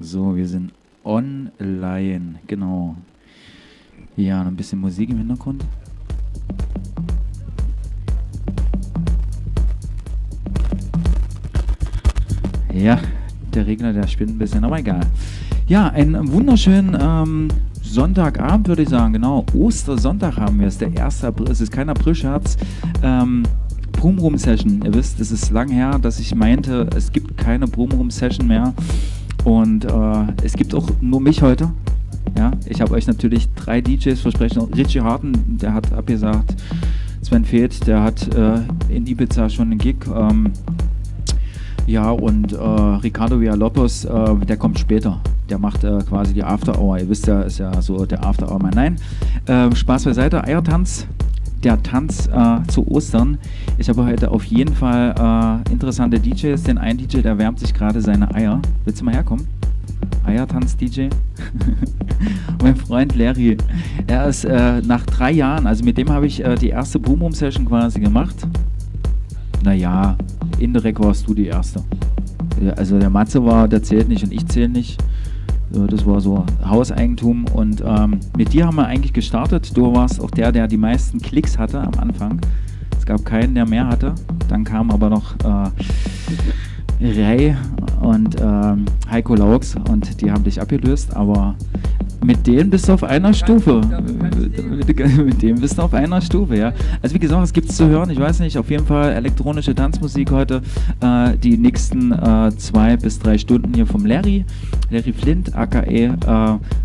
So, wir sind online, genau. Ja, ein bisschen Musik im Hintergrund. Ja, der Regner, der spinnt ein bisschen, aber egal. Ja, einen wunderschönen ähm, Sonntagabend würde ich sagen, genau. Ostersonntag haben wir es, der 1. April. Es ist kein Aprilscherz. Ähm, Boom Room Session. Ihr wisst, es ist lang her, dass ich meinte, es gibt keine Boom Room Session mehr. Und äh, es gibt auch nur mich heute. Ja, ich habe euch natürlich drei DJs versprechen. Richie Harten, der hat abgesagt. Sven Feth, der hat äh, in Ibiza schon einen Gig. Ähm, ja, und äh, Ricardo Villalobos, äh, der kommt später. Der macht äh, quasi die After Hour. Ihr wisst ja, ist ja so der After Hour. Nein, äh, Spaß beiseite. Eiertanz, der Tanz äh, zu Ostern. Ich habe heute auf jeden Fall äh, interessante DJs. Denn ein DJ, der wärmt sich gerade seine Eier. Willst du mal herkommen? Eiertanz-DJ. mein Freund Larry, er ist äh, nach drei Jahren, also mit dem habe ich äh, die erste Boom Room Session quasi gemacht. Naja, indirekt warst du die erste. Also der Matze war, der zählt nicht und ich zähle nicht. Das war so Hauseigentum und ähm, mit dir haben wir eigentlich gestartet. Du warst auch der, der die meisten Klicks hatte am Anfang. Es gab keinen, der mehr hatte. Dann kam aber noch äh, Ray und ähm, Heiko Laux und die haben dich abgelöst, aber mit denen bist du auf einer Stufe. Mit dem bist du auf einer Stufe, ja. Also wie gesagt, es gibt es zu hören, ich weiß nicht, auf jeden Fall elektronische Tanzmusik heute. Äh, die nächsten äh, zwei bis drei Stunden hier vom Larry. Larry Flint, aka äh,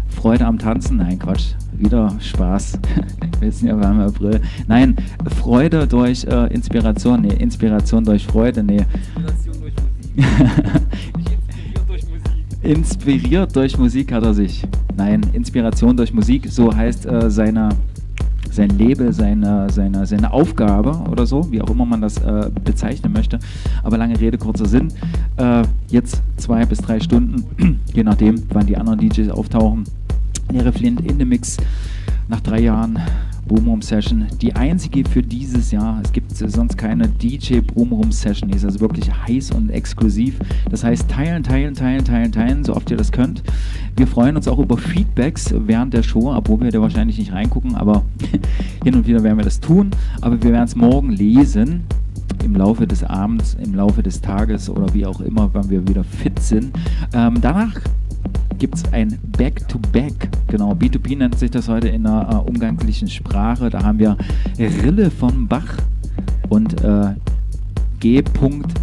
Freude am Tanzen. Nein, Quatsch. Wieder Spaß. Wir sind ja im April. Nein, Freude durch äh, Inspiration. Nee, Inspiration durch Freude. Nee. Inspiration durch Musik. Inspiriert durch Musik hat er sich. Nein, Inspiration durch Musik, so heißt äh, seine, sein Label, seine, seine, seine Aufgabe oder so, wie auch immer man das äh, bezeichnen möchte. Aber lange Rede, kurzer Sinn. Äh, jetzt zwei bis drei Stunden, je nachdem, wann die anderen DJs auftauchen. Nere Flint in the Mix nach drei Jahren Boom Room Session. Die einzige für dieses Jahr. Es gibt sonst keine DJ Boom Room Session. Die ist also wirklich heiß und exklusiv. Das heißt, teilen, teilen, teilen, teilen, teilen, so oft ihr das könnt. Wir freuen uns auch über Feedbacks während der Show, obwohl wir da wahrscheinlich nicht reingucken, aber hin und wieder werden wir das tun. Aber wir werden es morgen lesen im Laufe des Abends, im Laufe des Tages oder wie auch immer, wann wir wieder fit sind. Ähm, danach gibt es ein Back-to-Back. Genau, B2B nennt sich das heute in der äh, umganglichen Sprache. Da haben wir Rille von Bach und äh, G.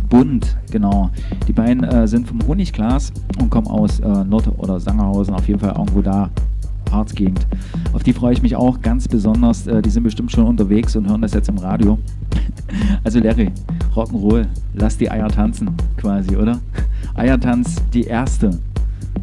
Bund. Genau. Die beiden äh, sind vom Honigglas und kommen aus äh, Nord- oder Sangerhausen, auf jeden Fall irgendwo da. Harzgegend. Auf die freue ich mich auch ganz besonders. Äh, die sind bestimmt schon unterwegs und hören das jetzt im Radio. Also Larry, Rock'n'Roll, lass die Eier tanzen, quasi, oder? Eiertanz, die erste. あっ。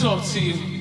Talk to you.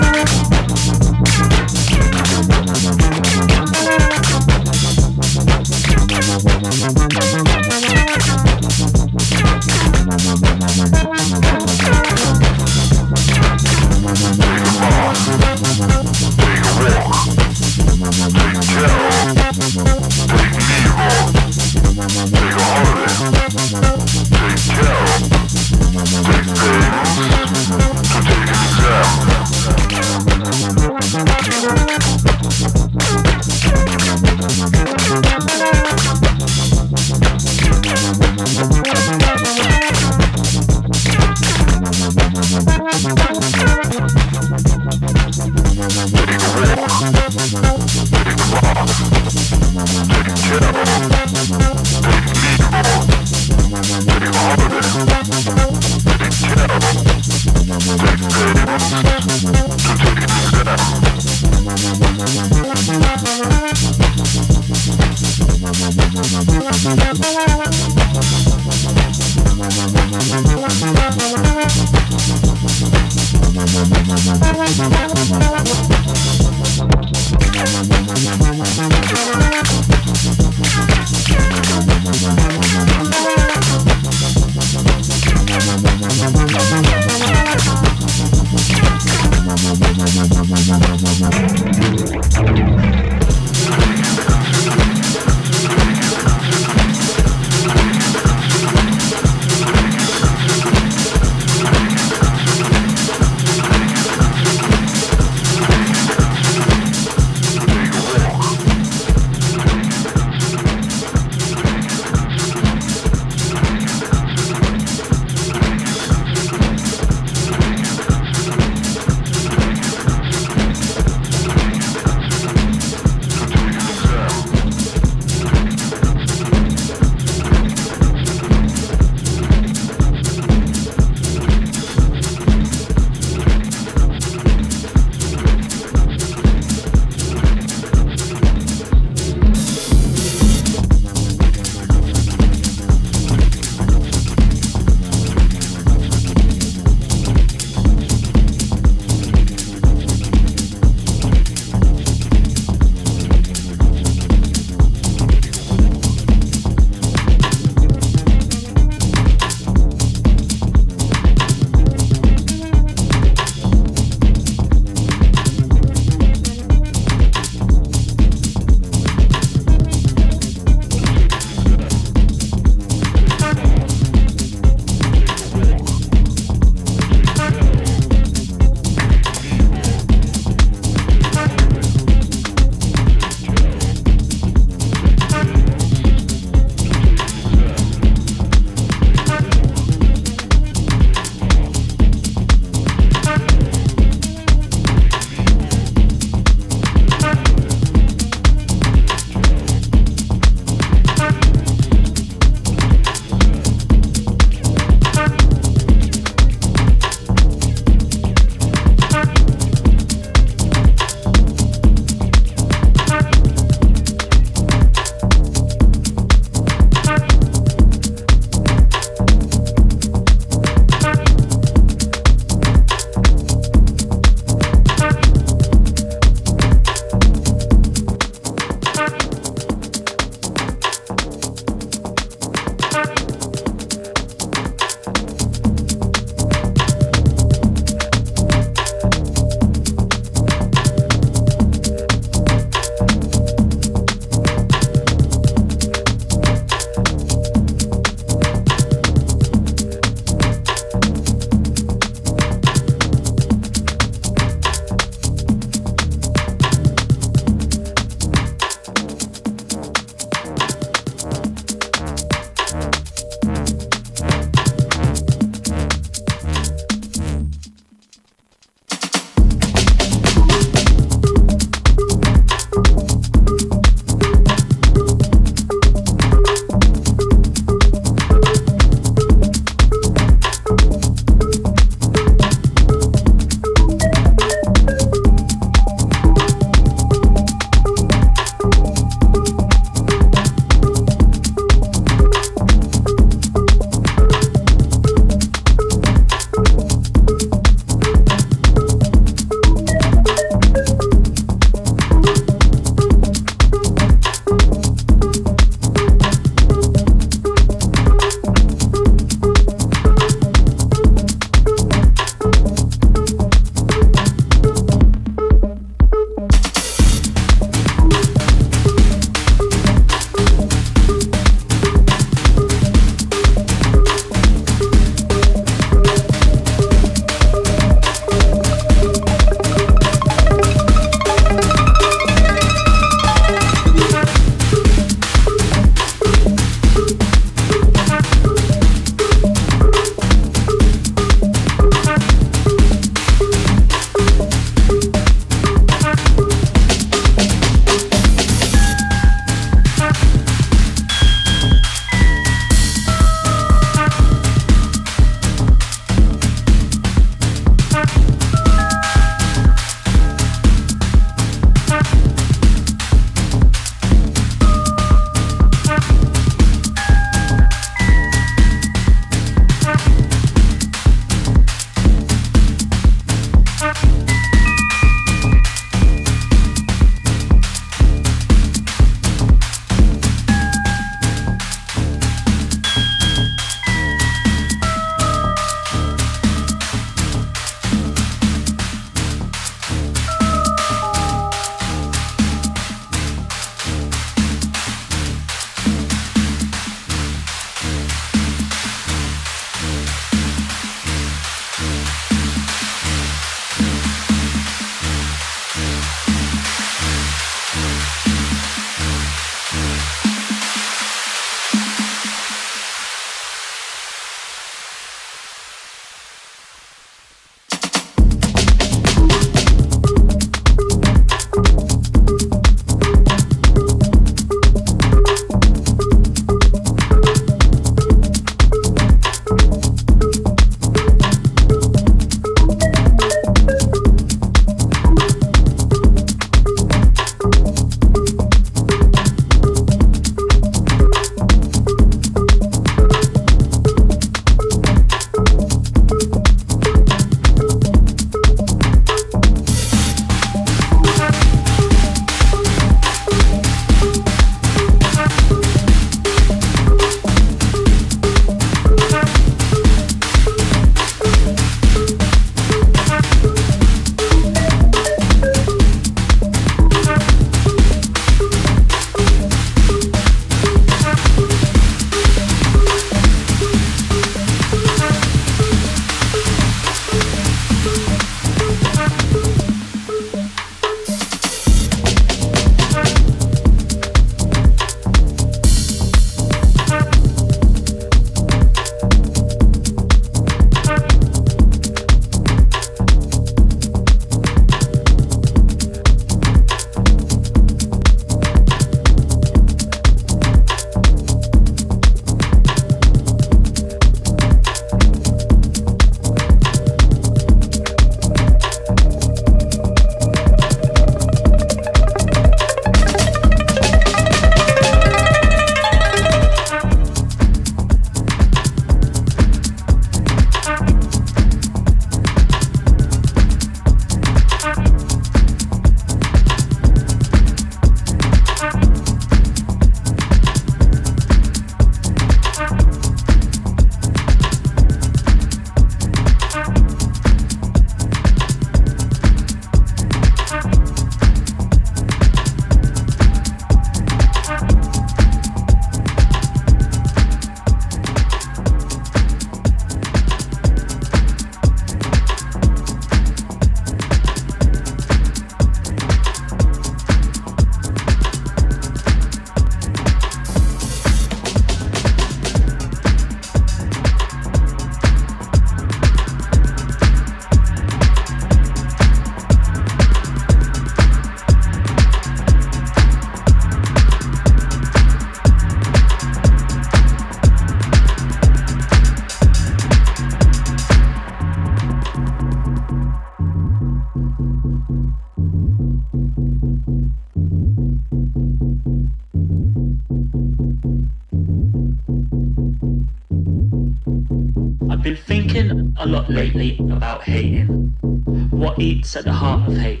At the heart of hate?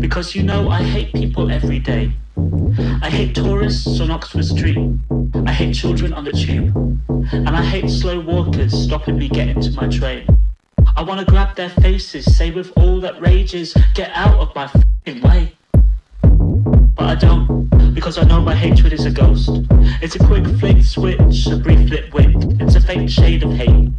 Because you know I hate people every day. I hate tourists on Oxford Street. I hate children on the tube. And I hate slow walkers stopping me getting to my train. I wanna grab their faces, say with all that rages, get out of my way. But I don't, because I know my hatred is a ghost. It's a quick flick switch, a brief lit wick. It's a faint shade of hate,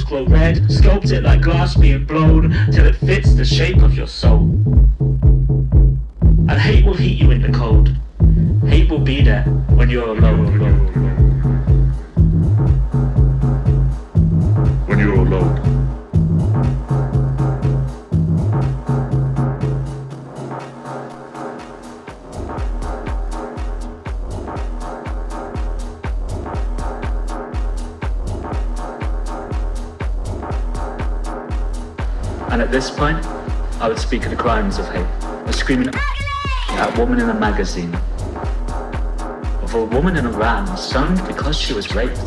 glow red, sculpt it like glass being blown, till it fits the shape of your soul. And hate will heat you in the cold. Hate will be there when you're alone. alone. Magazine of a woman in Iran sung because she was raped.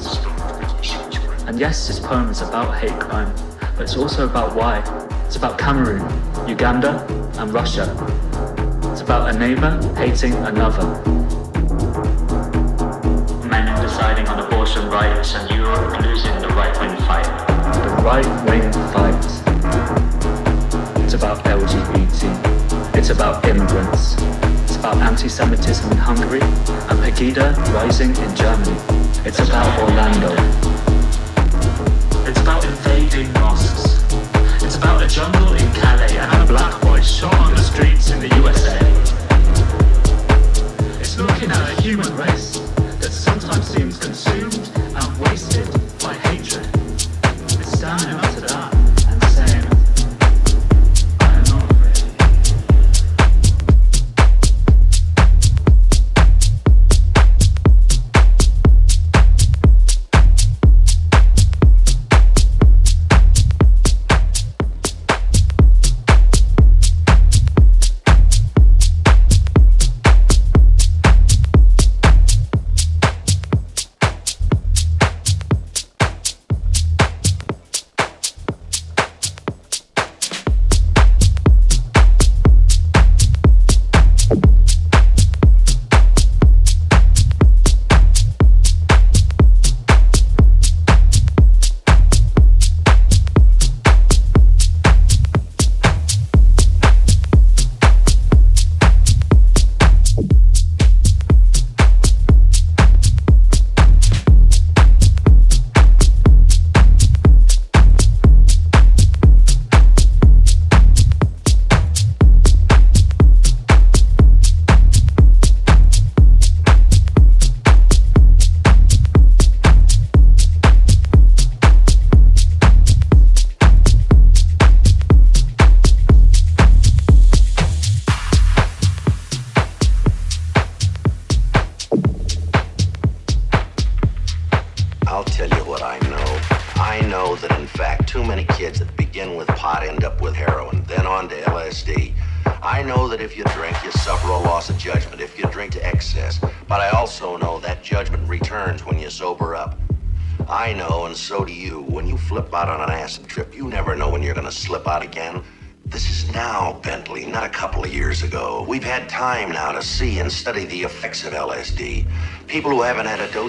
And yes, this poem is about hate crime, but it's also about why. It's about Cameroon, Uganda, and Russia. It's about a neighbor hating another. Men deciding on abortion rights and Europe losing the right wing fight. The right wing fight. About immigrants It's about anti-Semitism in Hungary and Pegida rising in Germany. It's about Orlando. It's about invading mosques. It's about a jungle in Calais and a black boy shot on the streets in the USA. It's looking at a human race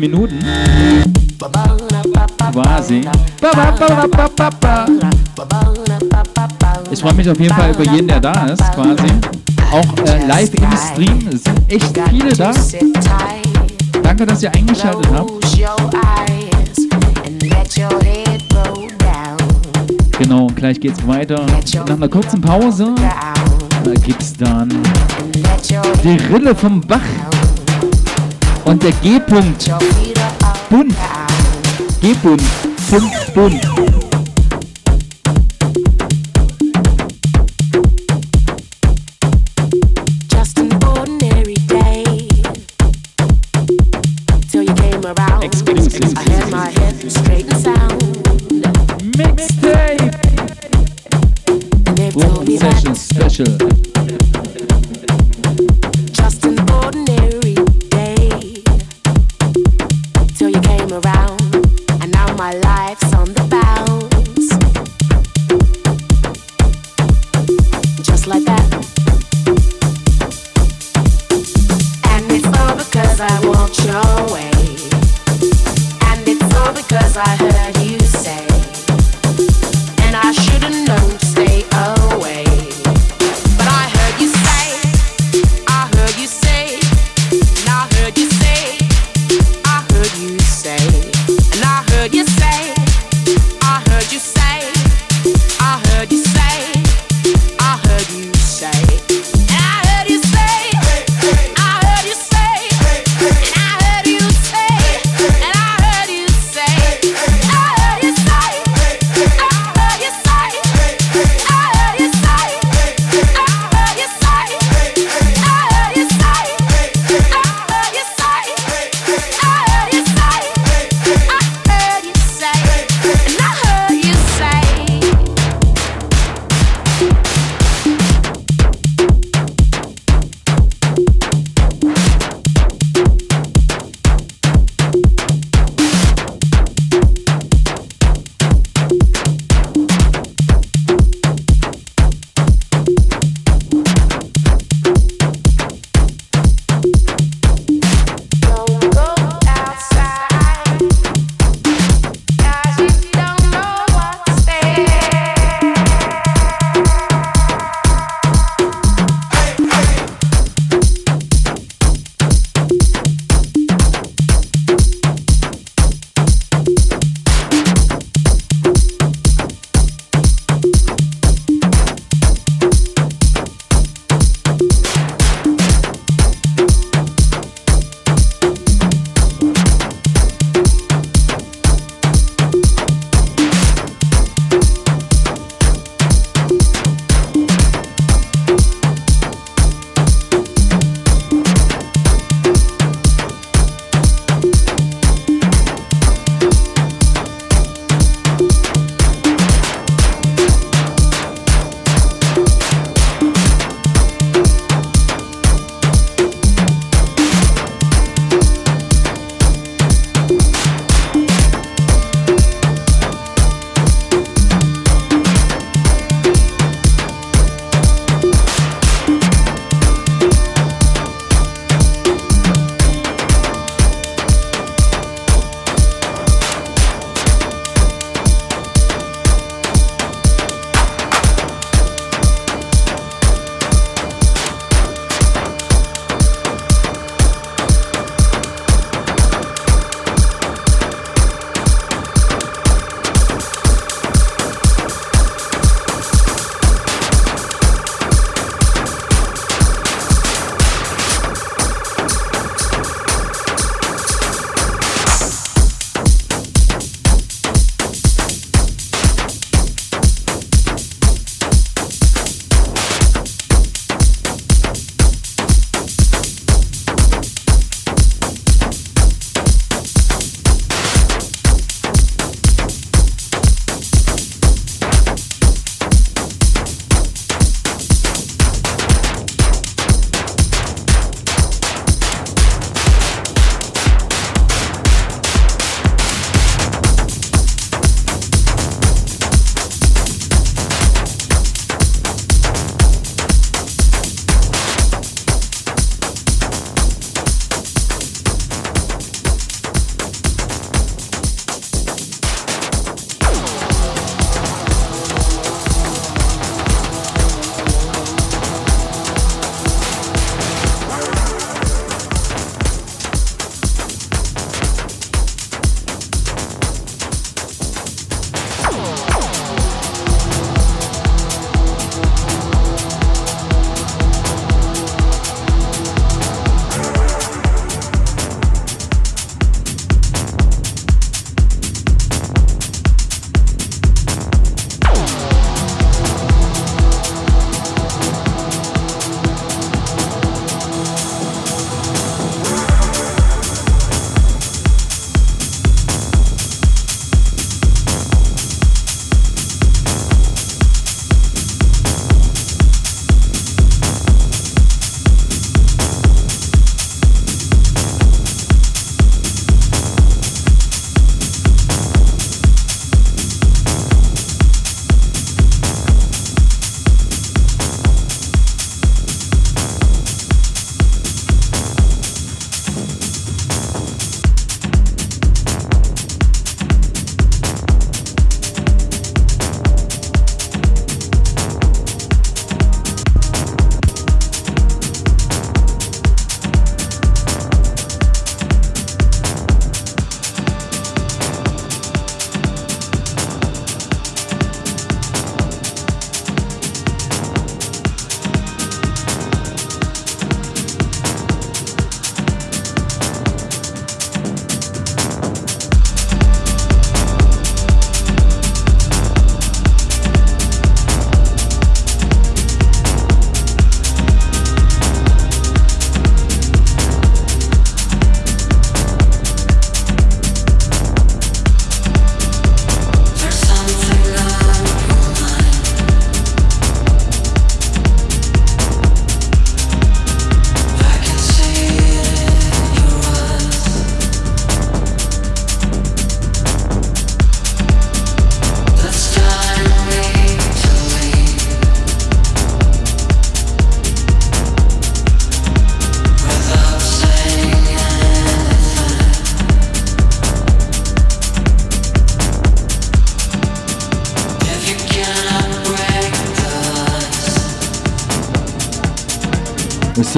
Minuten. Quasi. Ich freue mich auf jeden Fall über jeden, der da ist, quasi. Auch äh, live im Stream. Sind echt viele da. Danke, dass ihr eingeschaltet habt. Genau, gleich geht's weiter. Nach einer kurzen Pause da gibt's dann die Rille vom Bach und der G-Punkt. Bund. G-Punkt. Punkt, Bund.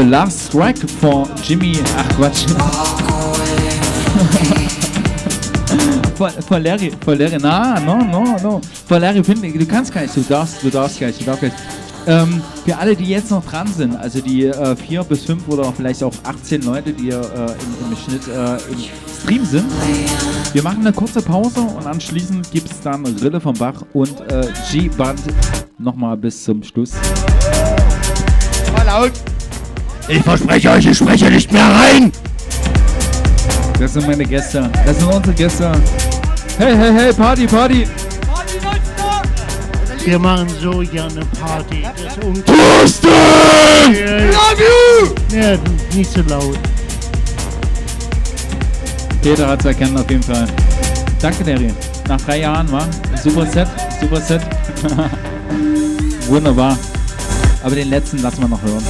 Der Last Strike von Jimmy. Ach Quatsch. von, von Larry, von Larry, na, no, no, no. Von Larry Findlay, du kannst gar nicht, du darfst, du darfst gar nicht, du darfst gar nicht. Ähm, für alle, die jetzt noch dran sind, also die äh, vier bis fünf oder vielleicht auch 18 Leute, die äh, im, im Schnitt äh, im Stream sind, wir machen eine kurze Pause und anschließend gibt es dann Rille vom Bach und äh, G-Band nochmal bis zum Schluss. Mal laut. Ich verspreche euch, ich spreche nicht mehr rein. Das sind meine Gäste. Das sind unsere Gäste. Hey, hey, hey, Party, Party. Wir machen so gerne Party. Das ist Thorsten! Love you! Ja, nicht so laut. Peter hat es erkennen auf jeden Fall. Danke, Derry. Nach drei Jahren, war Super Set, super Set. Wunderbar. Aber den letzten lassen wir noch hören.